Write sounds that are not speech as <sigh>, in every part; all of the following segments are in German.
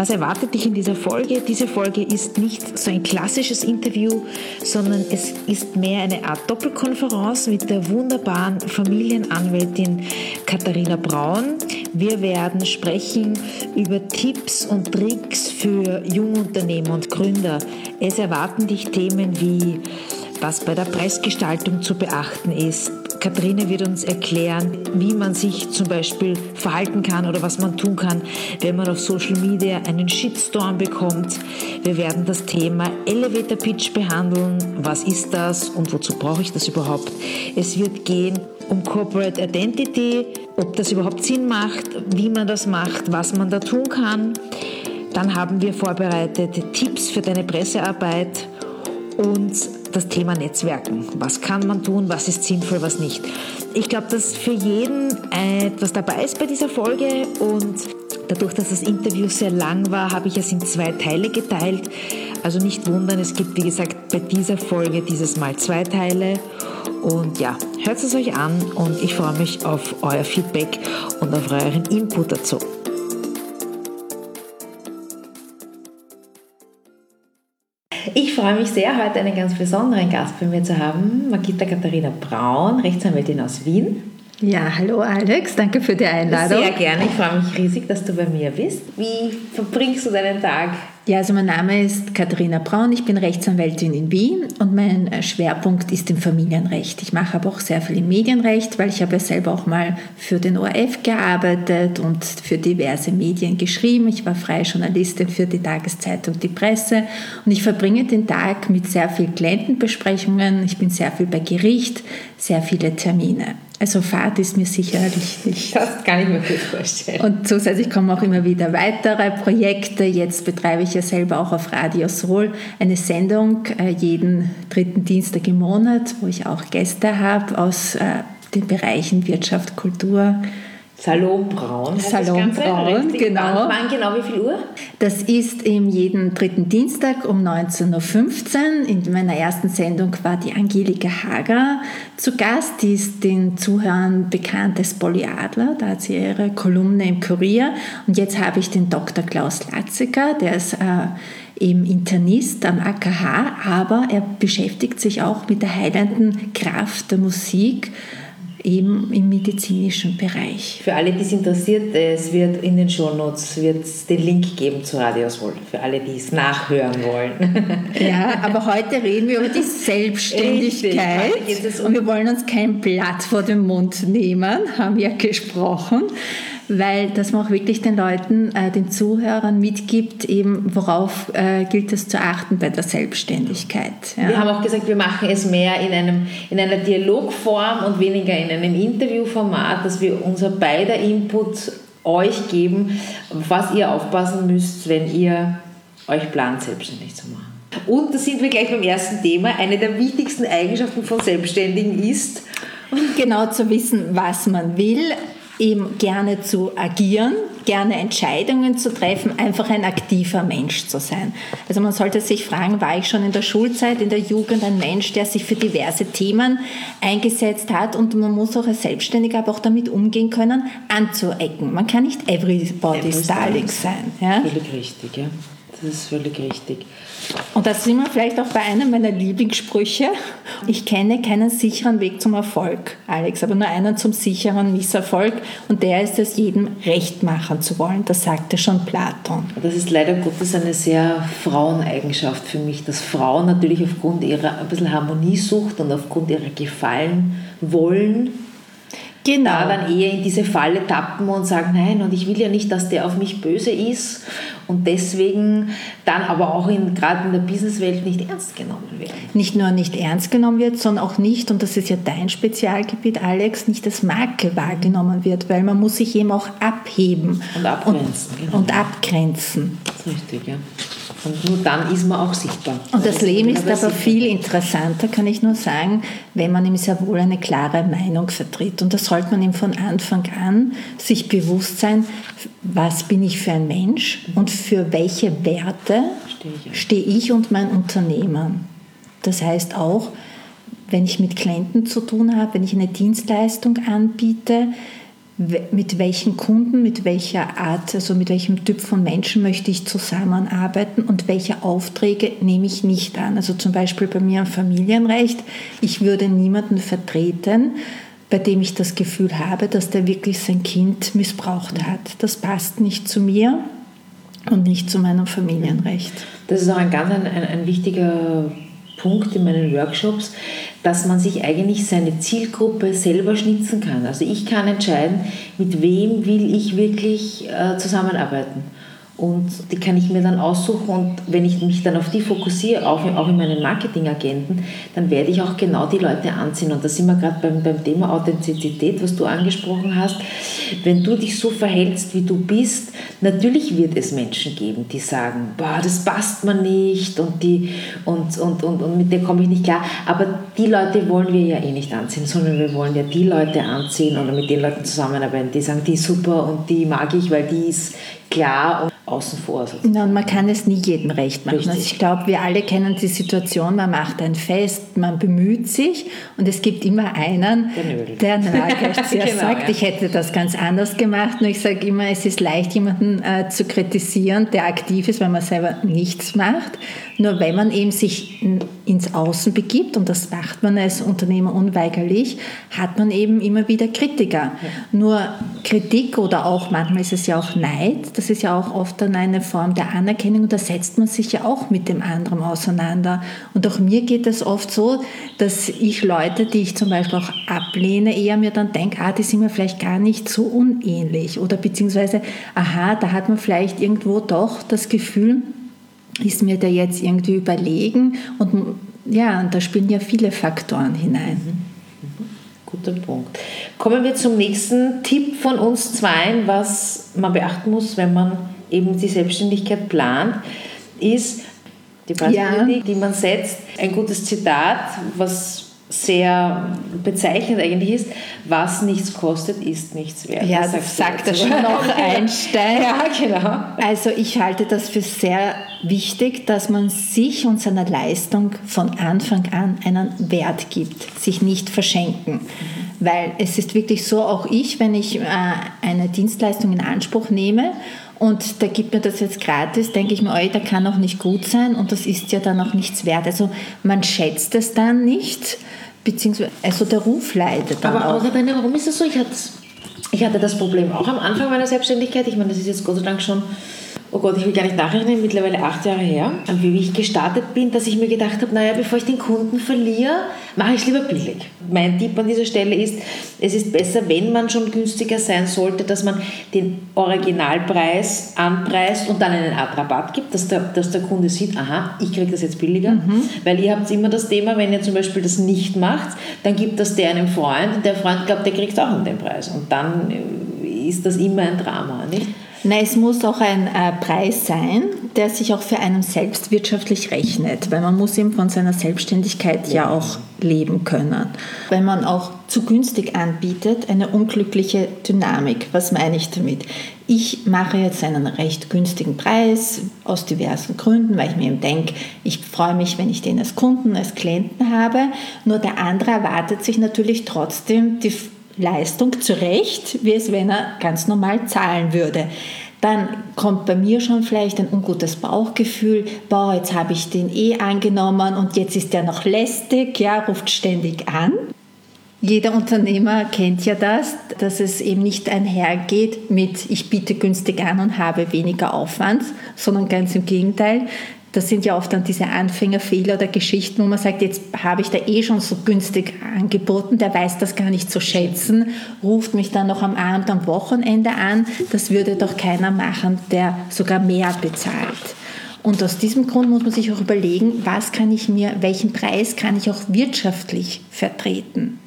Was erwartet dich in dieser Folge? Diese Folge ist nicht so ein klassisches Interview, sondern es ist mehr eine Art Doppelkonferenz mit der wunderbaren Familienanwältin Katharina Braun. Wir werden sprechen über Tipps und Tricks für Jungunternehmer und Gründer. Es erwarten dich Themen wie was bei der Preisgestaltung zu beachten ist, Katharina wird uns erklären, wie man sich zum Beispiel verhalten kann oder was man tun kann, wenn man auf Social Media einen Shitstorm bekommt. Wir werden das Thema Elevator Pitch behandeln. Was ist das und wozu brauche ich das überhaupt? Es wird gehen um Corporate Identity, ob das überhaupt Sinn macht, wie man das macht, was man da tun kann. Dann haben wir vorbereitet Tipps für deine Pressearbeit und das Thema Netzwerken. Was kann man tun, was ist sinnvoll, was nicht. Ich glaube, dass für jeden etwas dabei ist bei dieser Folge und dadurch, dass das Interview sehr lang war, habe ich es in zwei Teile geteilt. Also nicht wundern, es gibt wie gesagt bei dieser Folge dieses Mal zwei Teile. Und ja, hört es euch an und ich freue mich auf euer Feedback und auf euren Input dazu. Freue mich sehr, heute einen ganz besonderen Gast bei mir zu haben, Magita Katharina Braun, Rechtsanwältin aus Wien. Ja, hallo Alex, danke für die Einladung. Sehr gerne, ich freue mich riesig, dass du bei mir bist. Wie verbringst du deinen Tag? Ja, also mein Name ist Katharina Braun, ich bin Rechtsanwältin in Wien und mein Schwerpunkt ist im Familienrecht. Ich mache aber auch sehr viel im Medienrecht, weil ich habe ja selber auch mal für den ORF gearbeitet und für diverse Medien geschrieben. Ich war freie Journalistin für die Tageszeitung Die Presse und ich verbringe den Tag mit sehr vielen Klientenbesprechungen. Ich bin sehr viel bei Gericht, sehr viele Termine. Also Fahrt ist mir sicherlich nicht. Das kann ich mir gut vorstellen. Und zusätzlich kommen auch immer wieder weitere Projekte. Jetzt betreibe ich ja selber auch auf Radio Sol eine Sendung äh, jeden dritten Dienstag im Monat, wo ich auch Gäste habe aus äh, den Bereichen Wirtschaft, Kultur, Salon Braun. Salon Braun, genau. Wann, genau wie viel Uhr? Das ist im jeden dritten Dienstag um 19.15 Uhr. In meiner ersten Sendung war die Angelika Hager zu Gast. Die ist den Zuhörern bekannt als Polly Adler. Da hat sie ihre Kolumne im Kurier. Und jetzt habe ich den Dr. Klaus Latziger, der ist äh, eben Internist am AKH, aber er beschäftigt sich auch mit der heilenden Kraft der Musik eben im medizinischen Bereich. Für alle, die es interessiert, es wird in den Shownotes wird den Link geben zu Radioswohl, für alle, die es nachhören wollen. <laughs> Ja, aber heute reden wir über die Selbstständigkeit um und wir wollen uns kein Blatt vor den Mund nehmen, haben wir gesprochen weil das man auch wirklich den Leuten, äh, den Zuhörern mitgibt, eben worauf äh, gilt es zu achten bei der Selbstständigkeit. Ja. Wir haben auch gesagt, wir machen es mehr in, einem, in einer Dialogform und weniger in einem Interviewformat, dass wir unser beider Input euch geben, was ihr aufpassen müsst, wenn ihr euch plant, selbstständig zu machen. Und da sind wir gleich beim ersten Thema. Eine der wichtigsten Eigenschaften von Selbstständigen ist, genau zu wissen, was man will, eben gerne zu agieren, gerne Entscheidungen zu treffen, einfach ein aktiver Mensch zu sein. Also man sollte sich fragen, war ich schon in der Schulzeit, in der Jugend ein Mensch, der sich für diverse Themen eingesetzt hat und man muss auch als Selbstständiger aber auch damit umgehen können, anzuecken. Man kann nicht everybody's darling sein. Ja? Völlig richtig, ja. Das ist völlig richtig. Und da sind wir vielleicht auch bei einem meiner Lieblingssprüche. Ich kenne keinen sicheren Weg zum Erfolg, Alex, aber nur einen zum sicheren Misserfolg. Und der ist es, jedem recht machen zu wollen. Das sagte schon Platon. Das ist leider Gottes eine sehr Fraueneigenschaft für mich, dass Frauen natürlich aufgrund ihrer ein bisschen Harmoniesucht und aufgrund ihrer Gefallen wollen genau. da dann eher in diese Falle tappen und sagen, nein, und ich will ja nicht, dass der auf mich böse ist und deswegen dann aber auch in, gerade in der Businesswelt nicht ernst genommen werden. Nicht nur nicht ernst genommen wird, sondern auch nicht, und das ist ja dein Spezialgebiet, Alex, nicht als Marke wahrgenommen wird, weil man muss sich eben auch abheben und abgrenzen. Und, genau. und abgrenzen. Das ist richtig, ja. Und nur dann ist man auch sichtbar. Und das Leben ist aber viel interessanter, kann ich nur sagen, wenn man ihm sehr wohl eine klare Meinung vertritt. Und das sollte man ihm von Anfang an sich bewusst sein, was bin ich für ein Mensch und für welche Werte stehe ich und mein Unternehmen. Das heißt auch, wenn ich mit Klienten zu tun habe, wenn ich eine Dienstleistung anbiete, mit welchen Kunden, mit welcher Art, also mit welchem Typ von Menschen möchte ich zusammenarbeiten und welche Aufträge nehme ich nicht an. Also zum Beispiel bei mir im Familienrecht, ich würde niemanden vertreten, bei dem ich das Gefühl habe, dass der wirklich sein Kind missbraucht hat. Das passt nicht zu mir und nicht zu meinem Familienrecht. Das ist auch ein ganz ein, ein, ein wichtiger Punkt in meinen Workshops, dass man sich eigentlich seine Zielgruppe selber schnitzen kann. Also ich kann entscheiden, mit wem will ich wirklich äh, zusammenarbeiten und die kann ich mir dann aussuchen und wenn ich mich dann auf die fokussiere, auch, auch in meinen Marketingagenten, dann werde ich auch genau die Leute anziehen. Und da sind wir gerade beim, beim Thema Authentizität, was du angesprochen hast. Wenn du dich so verhältst, wie du bist, natürlich wird es Menschen geben, die sagen, boah, das passt mir nicht und, die, und, und, und, und mit der komme ich nicht klar. Aber die Leute wollen wir ja eh nicht anziehen, sondern wir wollen ja die Leute anziehen oder mit den Leuten zusammenarbeiten, die sagen, die ist super und die mag ich, weil die ist klar außen vor. Ja, und man kann es nie jedem recht machen. Also ich glaube, wir alle kennen die Situation, man macht ein Fest, man bemüht sich und es gibt immer einen, der, nagelt, <laughs> der genau, sagt, ja. ich hätte das ganz anders gemacht. Nur ich sage immer, es ist leicht, jemanden äh, zu kritisieren, der aktiv ist, weil man selber nichts macht. Nur wenn man eben sich ins Außen begibt, und das macht man als Unternehmer unweigerlich, hat man eben immer wieder Kritiker. Ja. Nur Kritik oder auch manchmal ist es ja auch Neid, das ist ja auch oft dann eine Form der Anerkennung und da setzt man sich ja auch mit dem anderen auseinander. Und auch mir geht es oft so, dass ich Leute, die ich zum Beispiel auch ablehne, eher mir dann denke, ah, die sind mir vielleicht gar nicht so unähnlich oder beziehungsweise, aha, da hat man vielleicht irgendwo doch das Gefühl, ist mir der jetzt irgendwie überlegen? Und ja, da spielen ja viele Faktoren hinein. Mhm. Guter Punkt. Kommen wir zum nächsten Tipp von uns zwei, was man beachten muss, wenn man eben die Selbstständigkeit plant, ist die Preispolitik, ja. die man setzt. Ein gutes Zitat, was sehr bezeichnend eigentlich ist, was nichts kostet, ist nichts wert. Ja, das sagt das schon noch <laughs> Einstein. <laughs> ja, genau. Also ich halte das für sehr wichtig, dass man sich und seiner Leistung von Anfang an einen Wert gibt, sich nicht verschenken. Mhm. Weil es ist wirklich so, auch ich, wenn ich äh, eine Dienstleistung in Anspruch nehme und der gibt mir das jetzt gratis, denke ich mir, oi, der kann auch nicht gut sein und das ist ja dann auch nichts wert. Also man schätzt es dann nicht beziehungsweise also der Ruf leidet. Aber auch. Deine, warum ist das so? Ich hatte, ich hatte das Problem auch am Anfang meiner Selbstständigkeit. Ich meine, das ist jetzt Gott sei Dank schon oh Gott, ich will gar nicht nachrechnen, mittlerweile acht Jahre her, wie ich gestartet bin, dass ich mir gedacht habe, naja, bevor ich den Kunden verliere, mache ich es lieber billig. Mein Tipp an dieser Stelle ist, es ist besser, wenn man schon günstiger sein sollte, dass man den Originalpreis anpreist und dann einen Art Rabatt gibt, dass der, dass der Kunde sieht, aha, ich kriege das jetzt billiger. Mhm. Weil ihr habt immer das Thema, wenn ihr zum Beispiel das nicht macht, dann gibt das der einem Freund und der Freund glaubt, der kriegt auch den Preis. Und dann ist das immer ein Drama, nicht? Nein, es muss auch ein äh, Preis sein, der sich auch für einen selbst wirtschaftlich rechnet, weil man muss eben von seiner Selbstständigkeit ja auch leben können. Wenn man auch zu günstig anbietet, eine unglückliche Dynamik. Was meine ich damit? Ich mache jetzt einen recht günstigen Preis aus diversen Gründen, weil ich mir eben denke, ich freue mich, wenn ich den als Kunden, als Klienten habe. Nur der andere erwartet sich natürlich trotzdem die Leistung zurecht, wie es wenn er ganz normal zahlen würde. Dann kommt bei mir schon vielleicht ein ungutes Bauchgefühl, boah, jetzt habe ich den eh angenommen und jetzt ist der noch lästig, ja, ruft ständig an. Jeder Unternehmer kennt ja das, dass es eben nicht einhergeht mit ich biete günstig an und habe weniger Aufwand, sondern ganz im Gegenteil. Das sind ja oft dann diese Anfängerfehler oder Geschichten, wo man sagt, jetzt habe ich da eh schon so günstig angeboten, der weiß das gar nicht zu schätzen, ruft mich dann noch am Abend, am Wochenende an. Das würde doch keiner machen, der sogar mehr bezahlt. Und aus diesem Grund muss man sich auch überlegen, was kann ich mir, welchen Preis kann ich auch wirtschaftlich vertreten.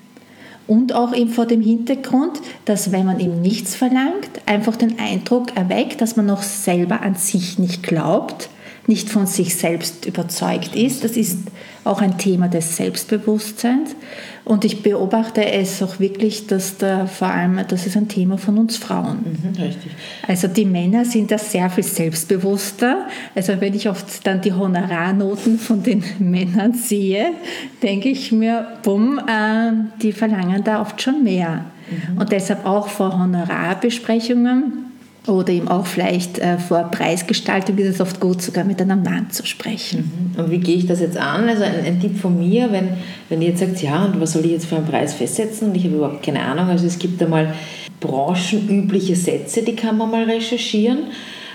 Und auch eben vor dem Hintergrund, dass wenn man eben nichts verlangt, einfach den Eindruck erweckt, dass man noch selber an sich nicht glaubt, nicht von sich selbst überzeugt ist. Das ist auch ein Thema des Selbstbewusstseins. Und ich beobachte es auch wirklich, dass da vor allem, das ist ein Thema von uns Frauen. Mhm, richtig. Also die Männer sind da sehr viel selbstbewusster. Also wenn ich oft dann die Honorarnoten von den <laughs> Männern sehe, denke ich mir, bumm, äh, die verlangen da oft schon mehr. Mhm. Und deshalb auch vor Honorarbesprechungen oder eben auch vielleicht äh, vor Preisgestaltung ist es oft gut, sogar mit einem Mann zu sprechen. Mhm. Und wie gehe ich das jetzt an? Also ein, ein, Tipp von mir, wenn, wenn ihr jetzt sagt, ja, und was soll ich jetzt für einen Preis festsetzen? Und ich habe überhaupt keine Ahnung. Also es gibt einmal branchenübliche Sätze, die kann man mal recherchieren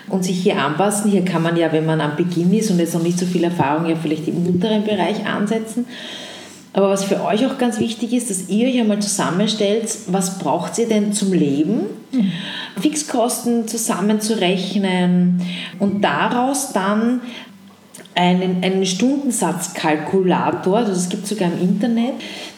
und sich hier anpassen. Hier kann man ja, wenn man am Beginn ist und jetzt noch nicht so viel Erfahrung, ja vielleicht im unteren Bereich ansetzen. Aber was für euch auch ganz wichtig ist, dass ihr euch einmal zusammenstellt, was braucht ihr denn zum Leben? Mhm. Fixkosten zusammenzurechnen und daraus dann einen, einen Stundensatzkalkulator, also es gibt sogar im Internet,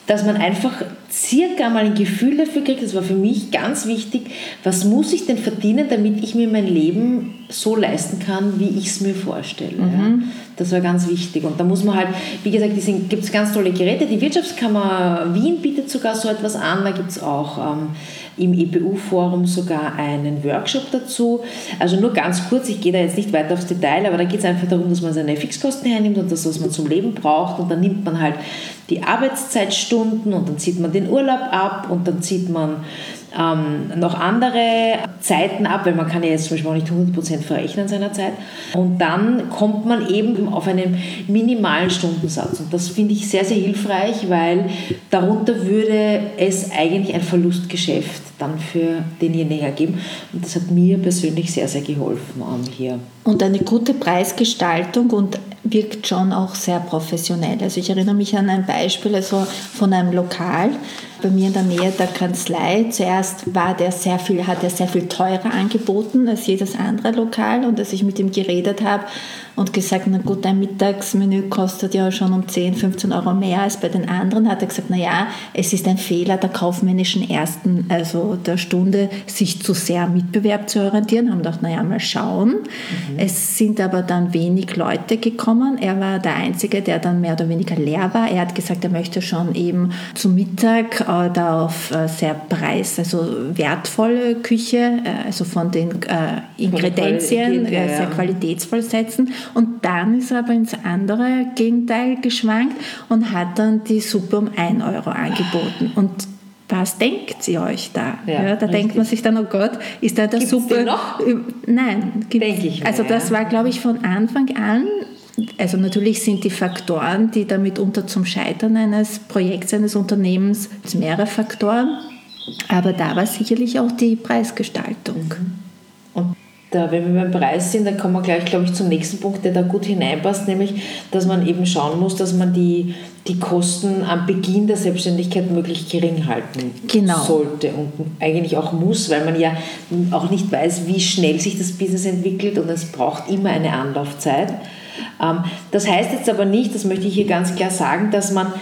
dass man einfach circa mal ein Gefühl dafür kriegt, das war für mich ganz wichtig, was muss ich denn verdienen, damit ich mir mein Leben so leisten kann, wie ich es mir vorstelle. Mhm. Ja. Das war ganz wichtig. Und da muss man halt, wie gesagt, gibt es ganz tolle Geräte. Die Wirtschaftskammer Wien bietet sogar so etwas an. Da gibt es auch ähm, im EPU-Forum sogar einen Workshop dazu. Also nur ganz kurz, ich gehe da jetzt nicht weiter aufs Detail, aber da geht es einfach darum, dass man seine Fixkosten hernimmt und das, was man zum Leben braucht. Und dann nimmt man halt die Arbeitszeitstunden und dann zieht man den Urlaub ab und dann zieht man ähm, noch andere Zeiten ab, weil man kann ja jetzt zum Beispiel auch nicht 100% verrechnen seiner Zeit. Und dann kommt man eben auf einen minimalen Stundensatz. Und das finde ich sehr, sehr hilfreich, weil darunter würde es eigentlich ein Verlustgeschäft dann für denjenigen ergeben. Und das hat mir persönlich sehr, sehr geholfen um, hier. Und eine gute Preisgestaltung und wirkt schon auch sehr professionell. Also ich erinnere mich an ein Beispiel also von einem Lokal bei mir in der Nähe der Kanzlei. Zuerst war der sehr viel, hat er sehr viel teurer angeboten als jedes andere Lokal und als ich mit ihm geredet habe, und gesagt, na gut, ein Mittagsmenü kostet ja schon um 10, 15 Euro mehr als bei den anderen, hat er gesagt, na ja, es ist ein Fehler der kaufmännischen Ersten, also der Stunde, sich zu sehr am Mitbewerb zu orientieren, haben gedacht, na ja, mal schauen. Mhm. Es sind aber dann wenig Leute gekommen. Er war der Einzige, der dann mehr oder weniger leer war. Er hat gesagt, er möchte schon eben zum Mittag äh, da auf äh, sehr preis, also wertvolle Küche, äh, also von den äh, Ingredienzien äh, sehr qualitätsvoll setzen. Und dann ist er aber ins andere Gegenteil geschwankt und hat dann die Suppe um 1 Euro angeboten. Und was denkt ihr euch da? Ja, ja, da richtig. denkt man sich dann, oh Gott, ist da der Suppe. noch? Nein, denke ich. Mir, also das war, glaube ich, von Anfang an. Also natürlich sind die Faktoren, die damit unter zum Scheitern eines Projekts, eines Unternehmens, mehrere Faktoren. Aber da war sicherlich auch die Preisgestaltung. Mhm. Und da, wenn wir beim Preis sind, dann kommen wir gleich, glaube ich, zum nächsten Punkt, der da gut hineinpasst, nämlich, dass man eben schauen muss, dass man die, die Kosten am Beginn der Selbstständigkeit möglichst gering halten genau. sollte und eigentlich auch muss, weil man ja auch nicht weiß, wie schnell sich das Business entwickelt und es braucht immer eine Anlaufzeit. Ähm, das heißt jetzt aber nicht, das möchte ich hier ganz klar sagen, dass man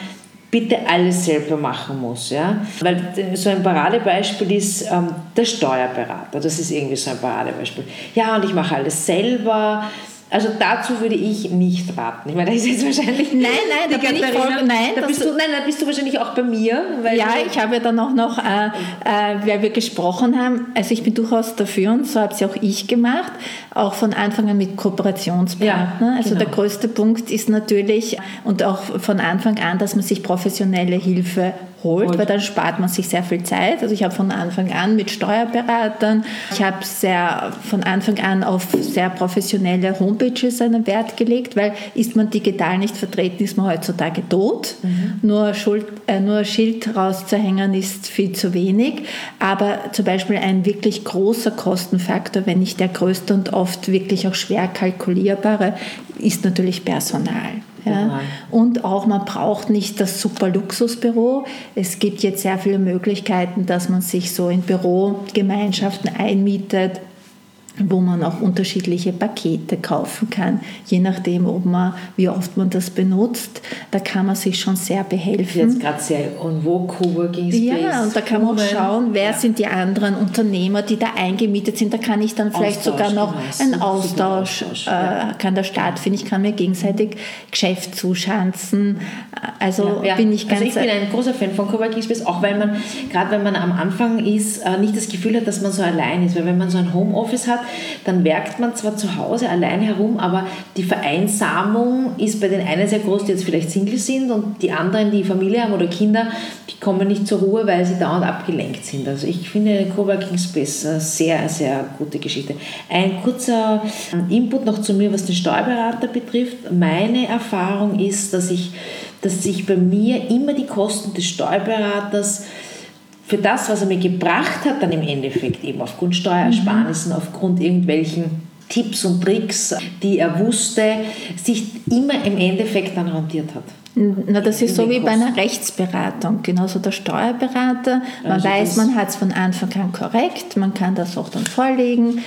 bitte alles selber machen muss. Ja? Weil so ein Paradebeispiel ist ähm, der Steuerberater. Das ist irgendwie so ein Paradebeispiel. Ja, und ich mache alles selber. Also dazu würde ich nicht raten. Ich meine, das ist jetzt wahrscheinlich. Nein, nein, da bin ich voll, nein, da bist du, nein, da bist du wahrscheinlich auch bei mir. ja, ich habe ja dann auch noch, äh, äh, weil wir gesprochen haben, also ich bin durchaus dafür und so habe es ja auch ich gemacht, auch von Anfang an mit Kooperationspartnern. Ja, also genau. der größte Punkt ist natürlich und auch von Anfang an, dass man sich professionelle Hilfe holt, weil dann spart man sich sehr viel Zeit. Also ich habe von Anfang an mit Steuerberatern, ich habe sehr von Anfang an auf sehr professionelle Homepages einen Wert gelegt, weil ist man digital nicht vertreten, ist man heutzutage tot. Mhm. Nur, Schuld, äh, nur Schild rauszuhängen ist viel zu wenig. Aber zum Beispiel ein wirklich großer Kostenfaktor, wenn nicht der größte und oft wirklich auch schwer kalkulierbare, ist natürlich Personal. Ja. Und auch man braucht nicht das super Luxusbüro. Es gibt jetzt sehr viele Möglichkeiten, dass man sich so in Bürogemeinschaften einmietet wo man auch unterschiedliche Pakete kaufen kann, je nachdem, ob man, wie oft man das benutzt. Da kann man sich schon sehr behelfen. Jetzt gerade sehr on vogue Coworking Space. Ja, und da kann man auch schauen, wer ja. sind die anderen Unternehmer, die da eingemietet sind. Da kann ich dann vielleicht Austausch, sogar noch genau. einen Austausch, Austausch äh, kann da stattfinden. Ich kann mir gegenseitig Geschäft zuschanzen. Also ja, bin ich ganz... Also ich bin ein großer Fan von Coworking Space, auch weil man, gerade wenn man am Anfang ist, äh, nicht das Gefühl hat, dass man so allein ist. Weil wenn man so ein Homeoffice hat, dann werkt man zwar zu Hause allein herum, aber die Vereinsamung ist bei den einen sehr groß, die jetzt vielleicht Single sind und die anderen, die Familie haben oder Kinder, die kommen nicht zur Ruhe, weil sie dauernd abgelenkt sind. Also ich finde Coworking Space eine sehr, sehr gute Geschichte. Ein kurzer Input noch zu mir, was den Steuerberater betrifft. Meine Erfahrung ist, dass ich dass sich bei mir immer die Kosten des Steuerberaters für das, was er mir gebracht hat, dann im Endeffekt eben aufgrund Steuersparnissen, mhm. aufgrund irgendwelchen Tipps und Tricks, die er wusste, sich immer im Endeffekt dann rentiert hat. Na, das ist so wie bei einer Rechtsberatung, genauso der Steuerberater. Man also weiß, man hat es von Anfang an korrekt, man kann das auch dann vorlegen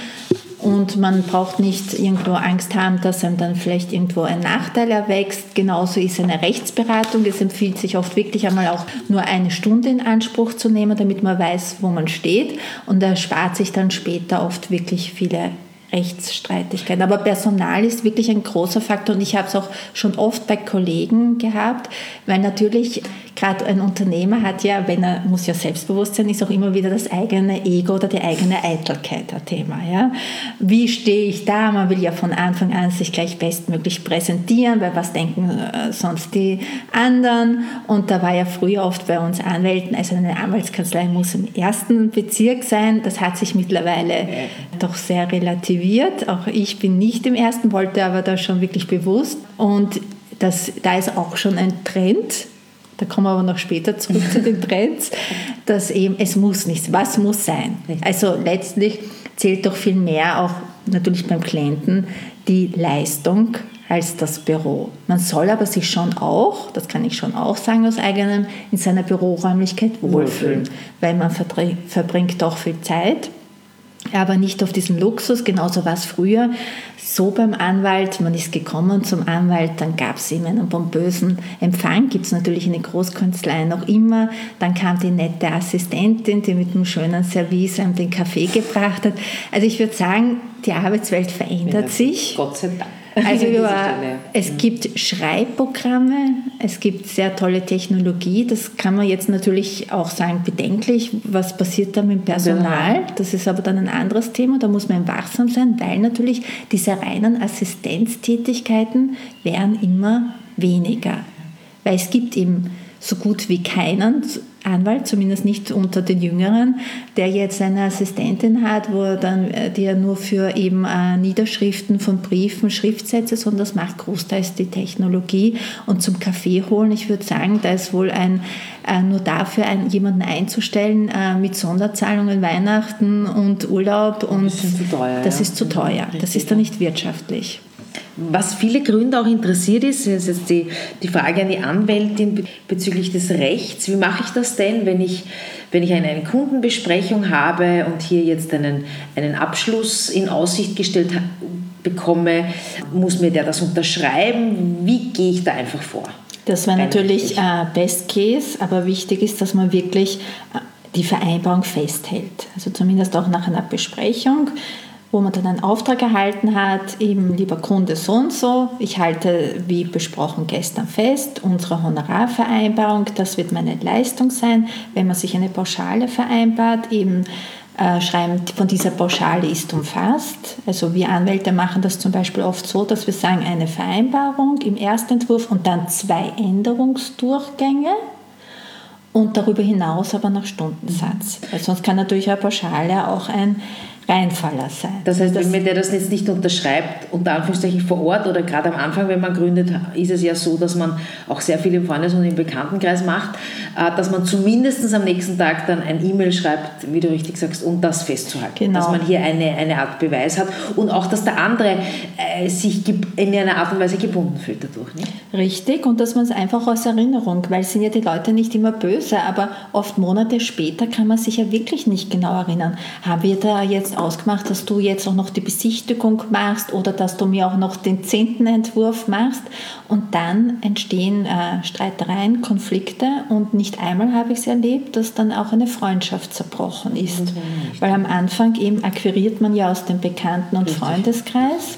und man braucht nicht irgendwo Angst haben, dass einem dann vielleicht irgendwo ein Nachteil erwächst. Genauso ist eine Rechtsberatung. Es empfiehlt sich oft wirklich einmal auch nur eine Stunde in Anspruch zu nehmen, damit man weiß, wo man steht. Und er spart sich dann später oft wirklich viele Rechtsstreitigkeiten. Aber Personal ist wirklich ein großer Faktor und ich habe es auch schon oft bei Kollegen gehabt, weil natürlich gerade ein Unternehmer hat ja, wenn er muss ja selbstbewusst sein, ist auch immer wieder das eigene Ego oder die eigene Eitelkeit ein Thema. Ja? Wie stehe ich da? Man will ja von Anfang an sich gleich bestmöglich präsentieren, weil was denken äh, sonst die anderen? Und da war ja früher oft bei uns Anwälten, also eine Anwaltskanzlei muss im ersten Bezirk sein. Das hat sich mittlerweile doch sehr relativiert. Auch ich bin nicht im ersten, wollte aber da schon wirklich bewusst. Und das, da ist auch schon ein Trend, da kommen wir aber noch später zurück zu den Trends, <laughs> dass eben es muss nichts, was muss sein. Also letztlich zählt doch viel mehr auch natürlich beim Klienten die Leistung als das Büro. Man soll aber sich schon auch, das kann ich schon auch sagen aus eigenem, in seiner Büroräumlichkeit wohlfühlen, weil man verbringt doch viel Zeit aber nicht auf diesen Luxus. Genauso war es früher so beim Anwalt. Man ist gekommen zum Anwalt, dann gab es ihm einen pompösen Empfang, gibt es natürlich in den Großkanzleien noch immer. Dann kam die nette Assistentin, die mit einem schönen Service einem den Kaffee gebracht hat. Also ich würde sagen, die Arbeitswelt verändert sich. Gott sei Dank. Also <laughs> ja, es gibt Schreibprogramme, es gibt sehr tolle Technologie. Das kann man jetzt natürlich auch sagen, bedenklich. Was passiert da mit dem Personal? Das ist aber dann ein anderes Thema. Da muss man wachsam sein, weil natürlich diese reinen Assistenztätigkeiten werden immer weniger. Weil es gibt eben so gut wie keinen Anwalt, zumindest nicht unter den Jüngeren, der jetzt eine Assistentin hat, wo er dann, äh, die er nur für eben äh, Niederschriften von Briefen, Schriftsätze, sondern das macht großteils die Technologie. Und zum Kaffee holen, ich würde sagen, da ist wohl ein, äh, nur dafür ein, jemanden einzustellen äh, mit Sonderzahlungen, Weihnachten und Urlaub. Und das ist zu teuer. Das ja. ist zu teuer. Das ist dann nicht wirtschaftlich. Was viele Gründer auch interessiert ist, ist jetzt die, die Frage an die Anwältin bezüglich des Rechts. Wie mache ich das denn, wenn ich, wenn ich eine Kundenbesprechung habe und hier jetzt einen, einen Abschluss in Aussicht gestellt bekomme? Muss mir der das unterschreiben? Wie gehe ich da einfach vor? Das wäre natürlich äh, Best Case, aber wichtig ist, dass man wirklich äh, die Vereinbarung festhält. Also zumindest auch nach einer Besprechung wo man dann einen Auftrag erhalten hat, eben lieber Kunde so und so, ich halte, wie besprochen gestern fest, unsere Honorarvereinbarung, das wird meine Leistung sein. Wenn man sich eine Pauschale vereinbart, eben äh, schreiben, von dieser Pauschale ist umfasst. Also wir Anwälte machen das zum Beispiel oft so, dass wir sagen, eine Vereinbarung im Erstentwurf und dann zwei Änderungsdurchgänge und darüber hinaus aber nach Stundensatz. Weil sonst kann natürlich eine Pauschale auch ein Reinfaller sein. Das heißt, wenn der das jetzt nicht unterschreibt, unter Anführungszeichen vor Ort oder gerade am Anfang, wenn man gründet, ist es ja so, dass man auch sehr viel im Freundes- und im Bekanntenkreis macht, äh, dass man zumindest am nächsten Tag dann ein E-Mail schreibt, wie du richtig sagst, um das festzuhalten. Genau. Dass man hier eine, eine Art Beweis hat und auch, dass der andere äh, sich in einer Art und Weise gebunden fühlt dadurch. Nicht? Richtig, und dass man es einfach aus Erinnerung, weil sind ja die Leute nicht immer böse, aber oft Monate später kann man sich ja wirklich nicht genau erinnern. Haben wir da jetzt ausgemacht, dass du jetzt auch noch die Besichtigung machst oder dass du mir auch noch den zehnten Entwurf machst. Und dann entstehen äh, Streitereien, Konflikte und nicht einmal habe ich es erlebt, dass dann auch eine Freundschaft zerbrochen ist. Weil am Anfang eben akquiriert man ja aus dem Bekannten- und Richtig. Freundeskreis.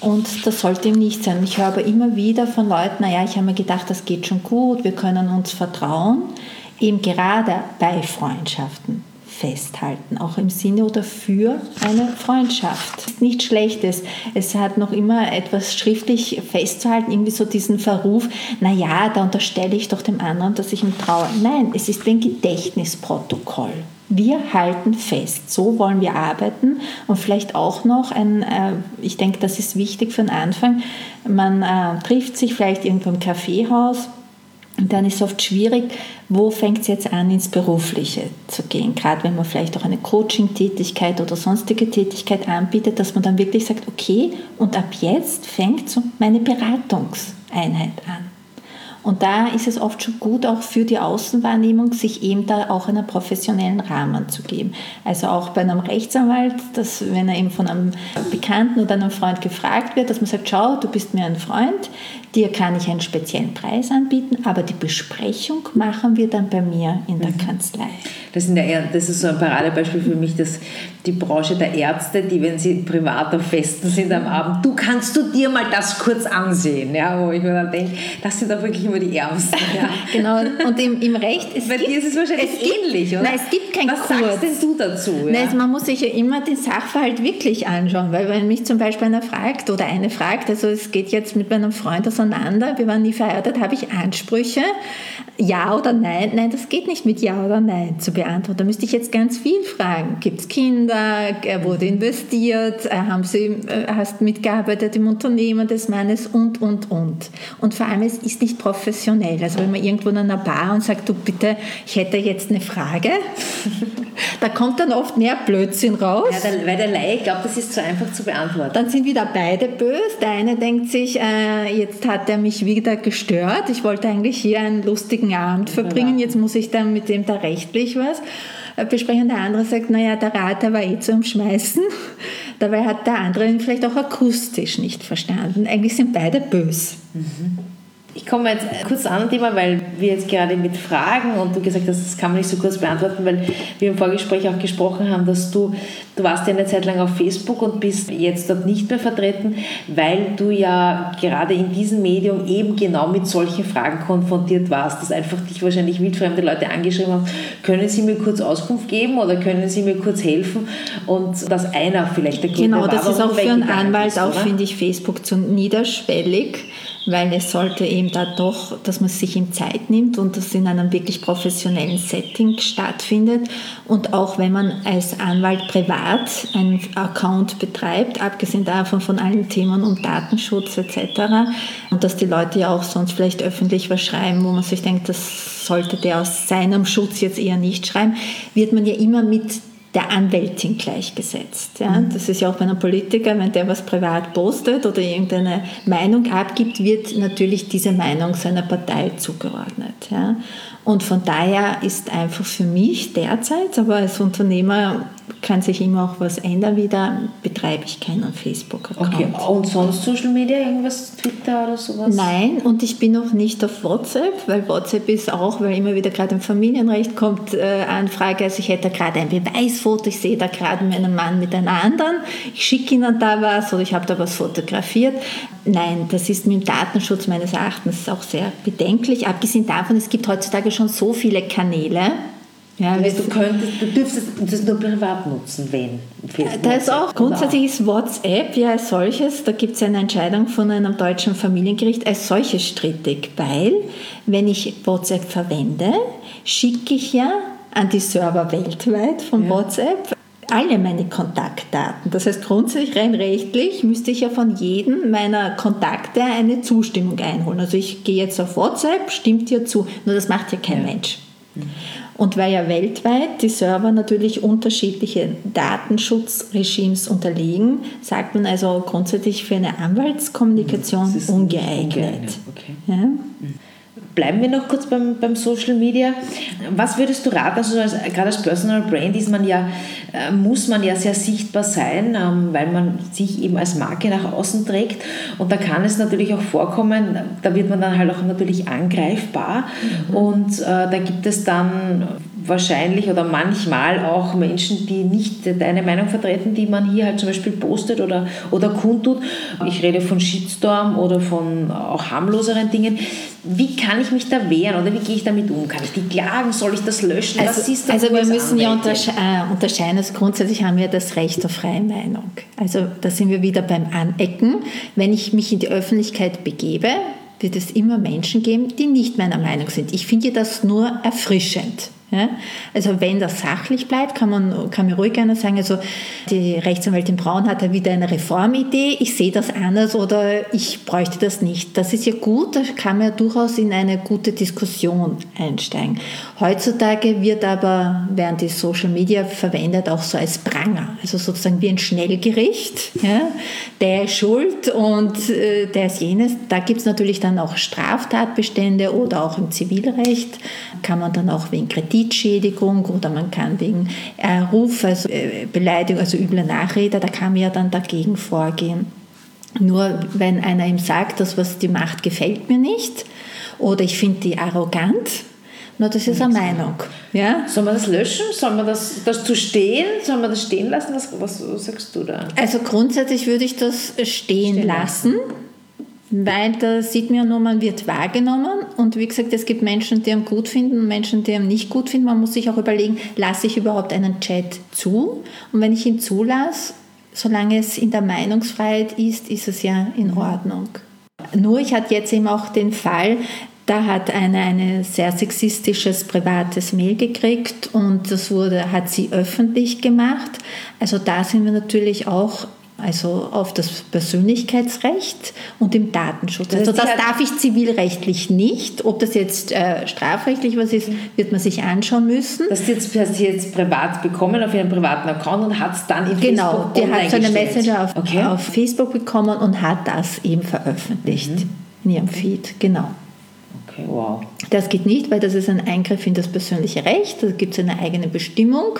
Und das sollte ihm nicht sein. Ich höre aber immer wieder von Leuten, naja, ich habe mir gedacht, das geht schon gut, wir können uns vertrauen. Eben gerade bei Freundschaften festhalten, auch im Sinne oder für eine Freundschaft. Ist nichts Schlechtes. Es hat noch immer etwas schriftlich festzuhalten, irgendwie so diesen Verruf, naja, da unterstelle ich doch dem anderen, dass ich ihm traue. Nein, es ist ein Gedächtnisprotokoll. Wir halten fest, so wollen wir arbeiten und vielleicht auch noch ein, äh, ich denke, das ist wichtig für den Anfang, man äh, trifft sich vielleicht irgendwo im Kaffeehaus, dann ist es oft schwierig, wo fängt es jetzt an, ins Berufliche zu gehen. Gerade wenn man vielleicht auch eine Coaching-Tätigkeit oder sonstige Tätigkeit anbietet, dass man dann wirklich sagt, okay, und ab jetzt fängt so meine Beratungseinheit an. Und da ist es oft schon gut, auch für die Außenwahrnehmung, sich eben da auch einen professionellen Rahmen zu geben. Also auch bei einem Rechtsanwalt, dass wenn er eben von einem Bekannten oder einem Freund gefragt wird, dass man sagt, schau, du bist mir ein Freund, dir kann ich einen speziellen Preis anbieten, aber die Besprechung machen wir dann bei mir in der mhm. Kanzlei. Das, der, das, ist so ein Paradebeispiel für mich, dass die Branche der Ärzte, die, wenn sie privat auf Festen sind am Abend, du kannst du dir mal das kurz ansehen, ja, wo ich mir dann denke, das sind doch wirklich immer die Ärmsten. Ja. <laughs> genau, und im, im Recht, es Bei gibt, dir ist es wahrscheinlich es ähnlich, gibt, oder? Nein, es gibt kein Was kurz. sagst denn du dazu? Ja? Nein, also man muss sich ja immer den Sachverhalt wirklich anschauen, weil wenn mich zum Beispiel einer fragt oder eine fragt, also es geht jetzt mit meinem Freund auseinander, wir waren nie verheiratet, habe ich Ansprüche, ja oder nein? Nein, das geht nicht mit Ja oder Nein zu beantworten. Da müsste ich jetzt ganz viel fragen. Gibt es Kinder? Er wurde investiert? Äh, haben Sie, äh, hast mitgearbeitet im Unternehmen des Mannes? Und, und, und. Und vor allem, es ist nicht professionell. Also wenn man irgendwo in einer Bar und sagt, du bitte, ich hätte jetzt eine Frage, <laughs> da kommt dann oft mehr Blödsinn raus. Ja, der, weil der Laie glaubt, das ist zu einfach zu beantworten. Dann sind wieder beide böse. Der eine denkt sich, äh, jetzt hat er mich wieder gestört. Ich wollte eigentlich hier einen lustigen Abend verbringen. Jetzt muss ich dann mit dem da rechtlich was äh, besprechen. Der andere sagt, naja, der Rater war eh zum Schmeißen. <laughs> Dabei hat der andere ihn vielleicht auch akustisch nicht verstanden. Eigentlich sind beide böse. Mhm. Ich komme jetzt kurz zu einem Thema, weil wir jetzt gerade mit Fragen und du gesagt hast, das kann man nicht so kurz beantworten, weil wir im Vorgespräch auch gesprochen haben, dass du, du warst ja eine Zeit lang auf Facebook und bist jetzt dort nicht mehr vertreten, weil du ja gerade in diesem Medium eben genau mit solchen Fragen konfrontiert warst, dass einfach dich wahrscheinlich wildfremde Leute angeschrieben haben, können Sie mir kurz Auskunft geben oder können Sie mir kurz helfen? Und dass einer vielleicht der Grund Genau, das ist auch für einen Anwalt, auch finde ich Facebook zu niederschwellig weil es sollte eben da doch, dass man sich ihm Zeit nimmt und das in einem wirklich professionellen Setting stattfindet. Und auch wenn man als Anwalt privat einen Account betreibt, abgesehen davon von allen Themen um Datenschutz etc. Und dass die Leute ja auch sonst vielleicht öffentlich was schreiben, wo man sich denkt, das sollte der aus seinem Schutz jetzt eher nicht schreiben, wird man ja immer mit der Anwältin gleichgesetzt. Ja? Mhm. Das ist ja auch bei einem Politiker, wenn der was privat postet oder irgendeine Meinung abgibt, wird natürlich diese Meinung seiner Partei zugeordnet. Ja? Und von daher ist einfach für mich derzeit, aber als Unternehmer kann sich immer auch was ändern wieder, betreibe ich keinen Facebook-Account. Okay, und sonst Social Media, irgendwas, Twitter oder sowas? Nein, und ich bin auch nicht auf WhatsApp, weil WhatsApp ist auch, weil immer wieder gerade im Familienrecht kommt äh, Anfrage, also ich hätte gerade ein Beweisfoto, ich sehe da gerade meinen Mann mit einer anderen, ich schicke ihnen da was oder ich habe da was fotografiert. Nein, das ist mit dem Datenschutz meines Erachtens auch sehr bedenklich. Abgesehen davon, es gibt heutzutage schon so viele Kanäle. Ja, du, könntest, du dürftest das nur privat nutzen, wenn. Da ist auch grundsätzlich ist WhatsApp ja als solches, da gibt es eine Entscheidung von einem deutschen Familiengericht als solches strittig, weil wenn ich WhatsApp verwende, schicke ich ja an die Server weltweit von ja. WhatsApp alle meine Kontaktdaten. Das heißt, grundsätzlich rein rechtlich müsste ich ja von jedem meiner Kontakte eine Zustimmung einholen. Also ich gehe jetzt auf WhatsApp, stimmt dir zu, nur das macht ja kein ja. Mensch. Mhm. Und weil ja weltweit die Server natürlich unterschiedliche Datenschutzregimes unterliegen, sagt man also grundsätzlich für eine Anwaltskommunikation ungeeignet. ungeeignet. Okay. Ja? Mhm bleiben wir noch kurz beim, beim Social Media. Was würdest du raten? Also als, gerade als Personal Brand ist man ja, äh, muss man ja sehr sichtbar sein, ähm, weil man sich eben als Marke nach außen trägt. Und da kann es natürlich auch vorkommen, da wird man dann halt auch natürlich angreifbar. Mhm. Und äh, da gibt es dann wahrscheinlich oder manchmal auch Menschen, die nicht deine Meinung vertreten, die man hier halt zum Beispiel postet oder, oder kundtut. Ich rede von Shitstorm oder von auch harmloseren Dingen. Wie kann ich mich da wehren oder wie gehe ich damit um? Kann ich die klagen? Soll ich das löschen? Also, Was ist also wir müssen ja untersche äh, unterscheiden. Also grundsätzlich haben wir das Recht auf freie Meinung. Also da sind wir wieder beim Anecken. Wenn ich mich in die Öffentlichkeit begebe, wird es immer Menschen geben, die nicht meiner Meinung sind. Ich finde das nur erfrischend. Ja? Also wenn das sachlich bleibt, kann man kann mir ruhig einer sagen, also die Rechtsanwältin Braun hat ja wieder eine Reformidee, ich sehe das anders oder ich bräuchte das nicht. Das ist ja gut, da kann man ja durchaus in eine gute Diskussion einsteigen. Heutzutage wird aber, werden die Social Media verwendet auch so als Pranger, also sozusagen wie ein Schnellgericht. Ja? Der ist schuld und äh, der ist jenes. Da gibt es natürlich dann auch Straftatbestände oder auch im Zivilrecht kann man dann auch wegen Kredit Kreditschädigung oder man kann wegen Ruf, also äh, Beleidigung, also übler Nachrede, da kann man ja dann dagegen vorgehen. Nur wenn einer ihm sagt, das, was die macht, gefällt mir nicht oder ich finde die arrogant, nur das ist eine Meinung. Ja? Soll man das löschen? Soll man das, das zu stehen? Soll man das stehen lassen? Was, was sagst du da? Also grundsätzlich würde ich das stehen, stehen lassen. lassen weil da sieht man ja nur, man wird wahrgenommen und wie gesagt, es gibt Menschen, die ihn gut finden Menschen, die ihn nicht gut finden. Man muss sich auch überlegen, lasse ich überhaupt einen Chat zu? Und wenn ich ihn zulasse, solange es in der Meinungsfreiheit ist, ist es ja in Ordnung. Nur ich hatte jetzt eben auch den Fall, da hat eine ein sehr sexistisches privates Mail gekriegt und das wurde, hat sie öffentlich gemacht. Also da sind wir natürlich auch also auf das Persönlichkeitsrecht und im Datenschutz. Also das darf ich zivilrechtlich nicht. Ob das jetzt äh, strafrechtlich was ist, wird man sich anschauen müssen. Das jetzt, hat sie jetzt privat bekommen auf ihrem privaten Account und hat es dann in genau, Facebook Genau, die hat so eine Messenger auf, okay. auf, Facebook bekommen und hat das eben veröffentlicht mhm. in ihrem Feed. Genau. Okay, wow. Das geht nicht, weil das ist ein Eingriff in das persönliche Recht. Da gibt es eine eigene Bestimmung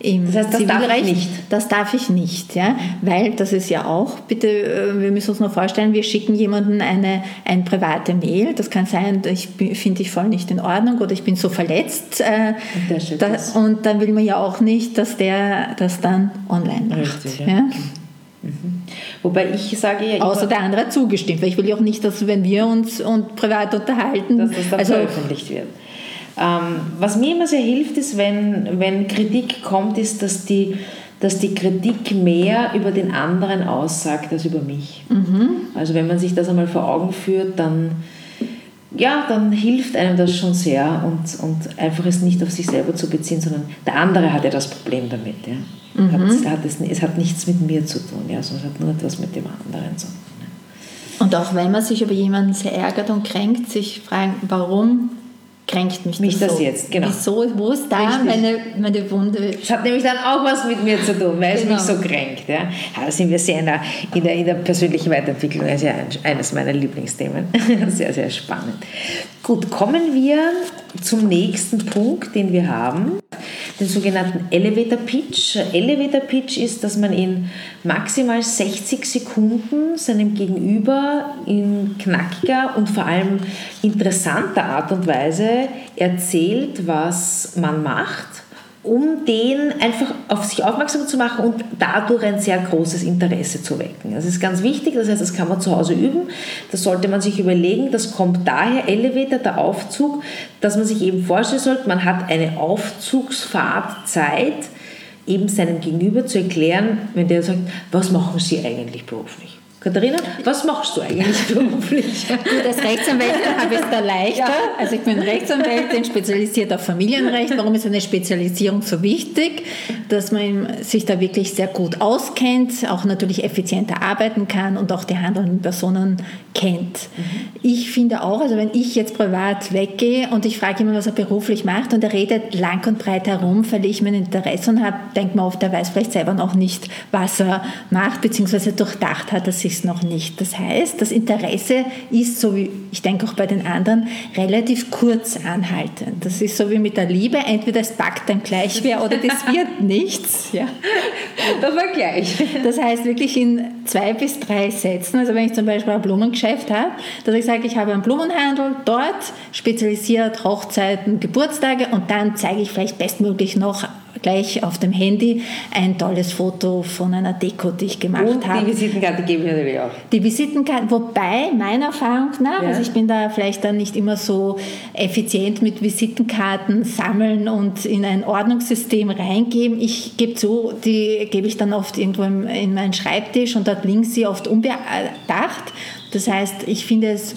im das heißt, das Zivilrecht. Darf ich nicht. Das darf ich nicht, ja, weil das ist ja auch, bitte, äh, wir müssen uns nur vorstellen, wir schicken jemanden eine, eine private Mail. Das kann sein, ich finde ich voll nicht in Ordnung oder ich bin so verletzt. Äh, und, da, und dann will man ja auch nicht, dass der das dann online macht. Richtig, ja. ja? Mhm. Wobei ich sage ja Außer der andere hat zugestimmt, weil ich will ja auch nicht, dass wenn wir uns und privat unterhalten, dass das dann also, veröffentlicht wird. Ähm, was mir immer sehr hilft, ist, wenn, wenn Kritik kommt, ist, dass die, dass die Kritik mehr über den anderen aussagt als über mich. Mhm. Also wenn man sich das einmal vor Augen führt, dann, ja, dann hilft einem das schon sehr und, und einfach es nicht auf sich selber zu beziehen, sondern der andere hat ja das Problem damit. Ja. Mhm. Hat, hat es, es, hat nichts mit mir zu tun, ja, sondern es hat nur etwas mit dem anderen zu tun. Und auch wenn man sich über jemanden sehr ärgert und kränkt, sich fragen, warum kränkt mich, mich das, das so. jetzt, genau. Wieso, wo ist da meine, meine Wunde? Es hat nämlich dann auch was mit mir zu tun, weil genau. es mich so kränkt. Ja. da sind wir sehr in der, in der, in der persönlichen Weiterentwicklung, das ist ja eines meiner Lieblingsthemen. <laughs> sehr, sehr spannend. Gut, kommen wir zum nächsten Punkt, den wir haben den sogenannten Elevator Pitch. Elevator Pitch ist, dass man in maximal 60 Sekunden seinem Gegenüber in knackiger und vor allem interessanter Art und Weise erzählt, was man macht um den einfach auf sich aufmerksam zu machen und dadurch ein sehr großes Interesse zu wecken. Das ist ganz wichtig, das heißt, das kann man zu Hause üben. Das sollte man sich überlegen. Das kommt daher, Elevator, der Aufzug, dass man sich eben vorstellen sollte, man hat eine Aufzugsfahrtzeit, eben seinem Gegenüber zu erklären, wenn der sagt, was machen Sie eigentlich beruflich? Katharina, was machst du eigentlich <laughs> beruflich? Gut, als Rechtsanwältin habe ich es da leichter. Ja. Also ich bin Rechtsanwältin, spezialisiert auf Familienrecht. Warum ist eine Spezialisierung so wichtig? Dass man sich da wirklich sehr gut auskennt, auch natürlich effizienter arbeiten kann und auch die handelnden Personen kennt. Mhm. Ich finde auch, also wenn ich jetzt privat weggehe und ich frage jemanden, was er beruflich macht und er redet lang und breit herum, verliere ich mein Interesse und denke mir oft, er weiß vielleicht selber noch nicht, was er macht, beziehungsweise durchdacht hat, dass sich noch nicht. Das heißt, das Interesse ist, so wie ich denke auch bei den anderen, relativ kurz anhaltend. Das ist so wie mit der Liebe, entweder es packt dann gleich wer oder das wird <laughs> nichts. Ja. Das war gleich. Das heißt wirklich in zwei bis drei Sätzen, also wenn ich zum Beispiel ein Blumengeschäft habe, dass ich sage, ich habe einen Blumenhandel dort, spezialisiert Hochzeiten, Geburtstage und dann zeige ich vielleicht bestmöglich noch gleich auf dem Handy ein tolles Foto von einer Deko, die ich gemacht Und habe. die Visitenkarte gebe ich natürlich auch. Die Visitenkarte, wobei meiner Erfahrung nach, Ja. also ich bin da vielleicht dann nicht immer so effizient mit Visitenkarten sammeln und in ein Ordnungssystem reingeben. Ich gebe zu, die gebe ich dann oft irgendwo in meinen Schreibtisch und dort liegen sie oft unbedacht. Das heißt, ich finde es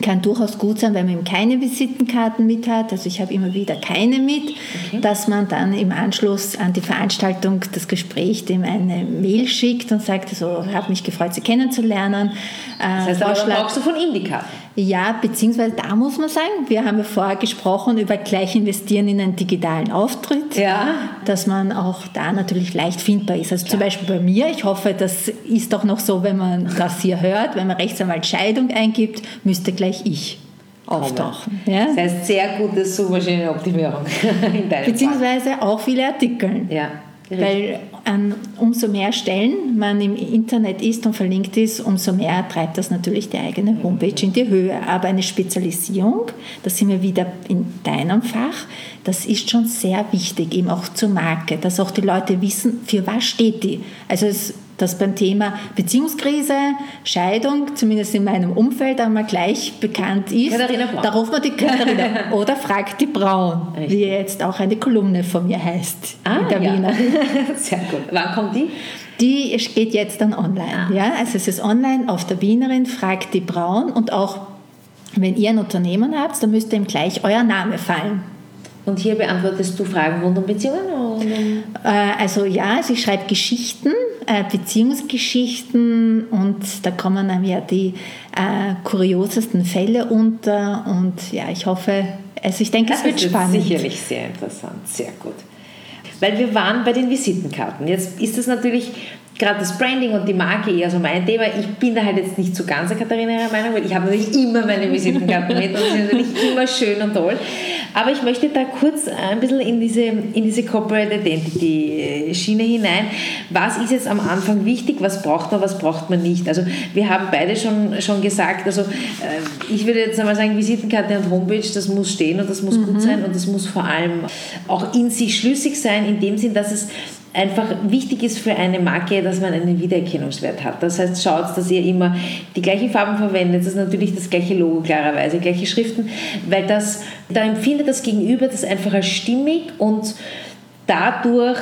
kann durchaus gut sein, wenn man eben keine Visitenkarten mit hat. Also ich habe immer wieder keine mit, dass man dann im Anschluss an die Veranstaltung das Gespräch dem eine Mail schickt und sagt, so, habe mich gefreut, Sie kennenzulernen. Das heißt, aber dann brauchst du von ihm die Karte. Ja, beziehungsweise da muss man sagen, wir haben ja vorher gesprochen über gleich investieren in einen digitalen Auftritt, Ja. dass man auch da natürlich leicht findbar ist. Also zum Beispiel bei mir, ich hoffe, das ist doch noch so, wenn man das hier hört, wenn man Rechtsanwalt Scheidung eingibt, müsste gleich ich auftauchen. Ja? Das heißt, sehr gute Suchmaschinenoptimierung <laughs> in deinem Beziehungsweise auch viele Artikel. Fall. Ja. Weil an, umso mehr Stellen man im Internet ist und verlinkt ist, umso mehr treibt das natürlich die eigene Homepage in die Höhe. Aber eine Spezialisierung, da sind wir wieder in deinem Fach, das ist schon sehr wichtig, eben auch zur Marke, dass auch die Leute wissen, für was steht die. Also es, dass beim Thema Beziehungskrise, Scheidung, zumindest in meinem Umfeld einmal gleich bekannt ist, Katharina Braun. da ruft man die Katharina <laughs> oder fragt die Braun, Richtig. wie jetzt auch eine Kolumne von mir heißt in der Ah, ja. Wiener. <laughs> Sehr gut. Wann kommt die? Die geht jetzt dann online. Ah. Ja? Also es ist online auf der Wienerin, fragt die Braun und auch wenn ihr ein Unternehmen habt, dann müsste ihm gleich euer Name fallen. Und hier beantwortest du Fragen rund um Beziehungen? Äh, Also ja, also ich schreibe Geschichten, äh, Beziehungsgeschichten und da kommen dann ja die äh, kuriosesten Fälle unter und ja, ich hoffe, also ich denke, es wird spannend. sicherlich sehr interessant. Sehr gut. Weil wir waren bei den Visitenkarten. Jetzt ist das natürlich gerade das Branding und die Marke eher so mein Thema. Ich bin da halt jetzt nicht so ganz der Katharina ihrer Meinung, weil ich habe natürlich immer meine Visitenkarten mit und die sind natürlich immer schön und toll. Aber ich möchte da kurz ein bisschen in diese, in diese Corporate Identity Schiene hinein. Was ist jetzt am Anfang wichtig? Was braucht man, was braucht man nicht? Also wir haben beide schon, schon gesagt, also äh, ich würde jetzt einmal sagen, Visitenkarte und Homepage, das muss stehen und das muss gut sein und das muss vor allem auch in sich schlüssig sein, in dem Sinn, dass es einfach wichtig ist für eine Marke, dass man einen Wiedererkennungswert hat. Das heißt, schaut, dass ihr immer die gleichen Farben verwendet, das ist natürlich das gleiche Logo klarerweise, gleiche Schriften, weil das, da empfindet das Gegenüber das einfach als stimmig und dadurch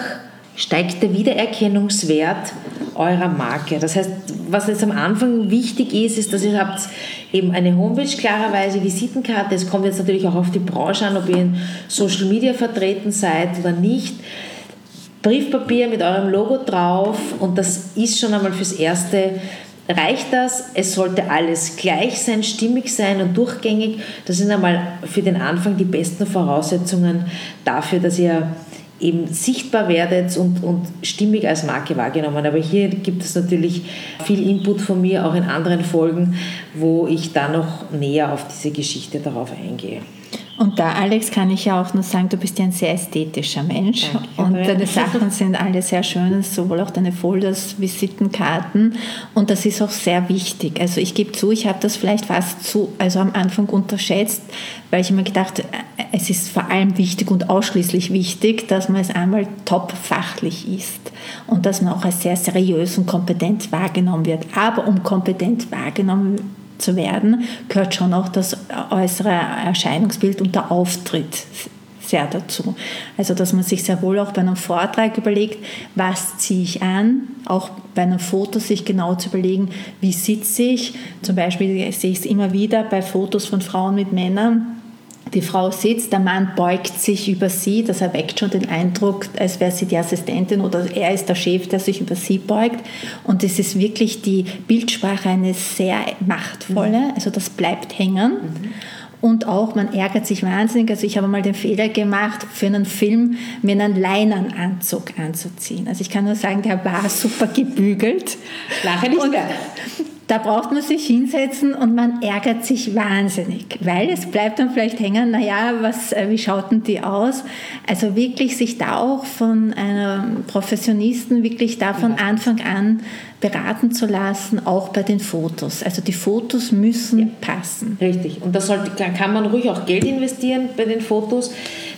steigt der Wiedererkennungswert eurer Marke. Das heißt, was jetzt am Anfang wichtig ist, ist, dass ihr habt eben eine Homepage, klarerweise Visitenkarte. Es kommt jetzt natürlich auch auf die Branche an, ob ihr in Social Media vertreten seid oder nicht. Briefpapier mit eurem Logo drauf und das ist schon einmal fürs Erste. Reicht das? Es sollte alles gleich sein, stimmig sein und durchgängig. Das sind einmal für den Anfang die besten Voraussetzungen dafür, dass ihr eben sichtbar werdet und, und stimmig als Marke wahrgenommen. Aber hier gibt es natürlich viel Input von mir, auch in anderen Folgen, wo ich da noch näher auf diese Geschichte darauf eingehe. Und da, Alex, kann ich ja auch nur sagen, du bist ja ein sehr ästhetischer Mensch Danke, und deine Sachen sind alle sehr schön, sowohl auch deine Folders, Visitenkarten und das ist auch sehr wichtig. Also ich gebe zu, ich habe das vielleicht fast zu, also am Anfang unterschätzt, weil ich immer gedacht, es ist vor allem wichtig und ausschließlich wichtig, dass man es einmal top fachlich ist und dass man auch als sehr seriös und kompetent wahrgenommen wird. Aber um kompetent wahrgenommen zu werden, gehört schon auch das äußere Erscheinungsbild und der Auftritt sehr dazu. Also, dass man sich sehr wohl auch bei einem Vortrag überlegt, was ziehe ich an, auch bei einem Foto sich genau zu überlegen, wie sitze ich. Zum Beispiel sehe ich es immer wieder bei Fotos von Frauen mit Männern, die Frau sitzt, der Mann beugt sich über sie, das erweckt schon den Eindruck, als wäre sie die Assistentin oder er ist der Chef, der sich über sie beugt. Und es ist wirklich die Bildsprache eine sehr machtvolle, also das bleibt hängen. Und auch, man ärgert sich wahnsinnig. Also ich habe mal den Fehler gemacht, für einen Film mir einen Leinenanzug anzuziehen. Also ich kann nur sagen, der war super gebügelt. Lache nicht mehr. Da braucht man sich hinsetzen und man ärgert sich wahnsinnig, weil es bleibt dann vielleicht hängen, naja, was, äh, wie schauten die aus? Also wirklich sich da auch von einem Professionisten wirklich da von Anfang an beraten zu lassen, auch bei den Fotos. Also die Fotos müssen ja. passen. Richtig. Und da sollte, kann man ruhig auch Geld investieren bei den Fotos.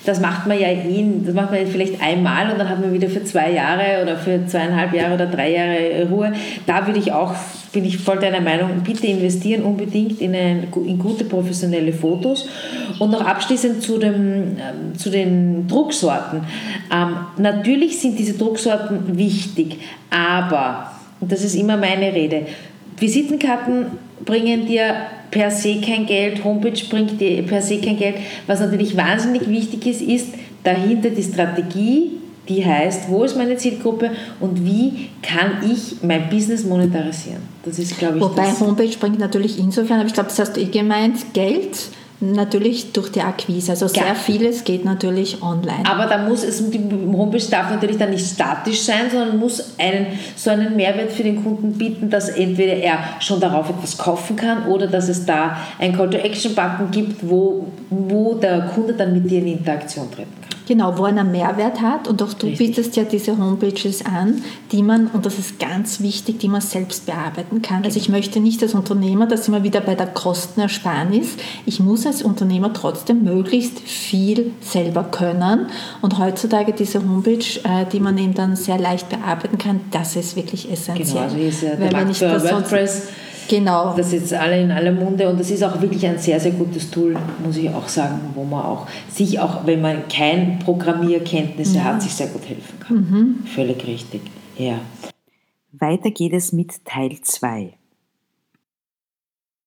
Das macht man ja eh, das macht man vielleicht einmal und dann hat man wieder für zwei Jahre oder für zweieinhalb Jahre oder drei Jahre Ruhe. Da würde ich auch, bin ich voll deiner Meinung, bitte investieren unbedingt in, ein, in gute professionelle Fotos. Und noch abschließend zu, dem, ähm, zu den Drucksorten. Ähm, natürlich sind diese Drucksorten wichtig, aber und das ist immer meine Rede. Visitenkarten bringen dir per se kein Geld, Homepage bringt dir per se kein Geld. Was natürlich wahnsinnig wichtig ist, ist dahinter die Strategie, die heißt, wo ist meine Zielgruppe und wie kann ich mein Business monetarisieren. Das ist, glaube ich, Wobei Homepage bringt natürlich insofern, aber ich glaube, das hast du eh gemeint, Geld Natürlich durch die Akquise. Also sehr ja. vieles geht natürlich online. Aber da muss es, die Homepage darf natürlich dann nicht statisch sein, sondern muss einen, so einen Mehrwert für den Kunden bieten, dass entweder er schon darauf etwas kaufen kann oder dass es da einen Call-to-Action-Button gibt, wo, wo der Kunde dann mit dir in Interaktion kann. Genau, wo er einen Mehrwert hat. Und auch du Richtig. bietest ja diese Homepages an, die man, und das ist ganz wichtig, die man selbst bearbeiten kann. Also ich genau. möchte nicht als Unternehmer, dass immer wieder bei der Kostenersparnis, ich muss als Unternehmer trotzdem möglichst viel selber können. Und heutzutage diese Homepage, äh, die man eben dann sehr leicht bearbeiten kann, das ist wirklich essentiell. Genau, also ist ja der Markt für WordPress Genau. Das ist alle in aller Munde und das ist auch wirklich ein sehr, sehr gutes Tool, muss ich auch sagen, wo man auch sich auch, wenn man kein Programmierkenntnisse ja. hat, sich sehr gut helfen kann. Mhm. Völlig richtig, ja. Weiter geht es mit Teil 2.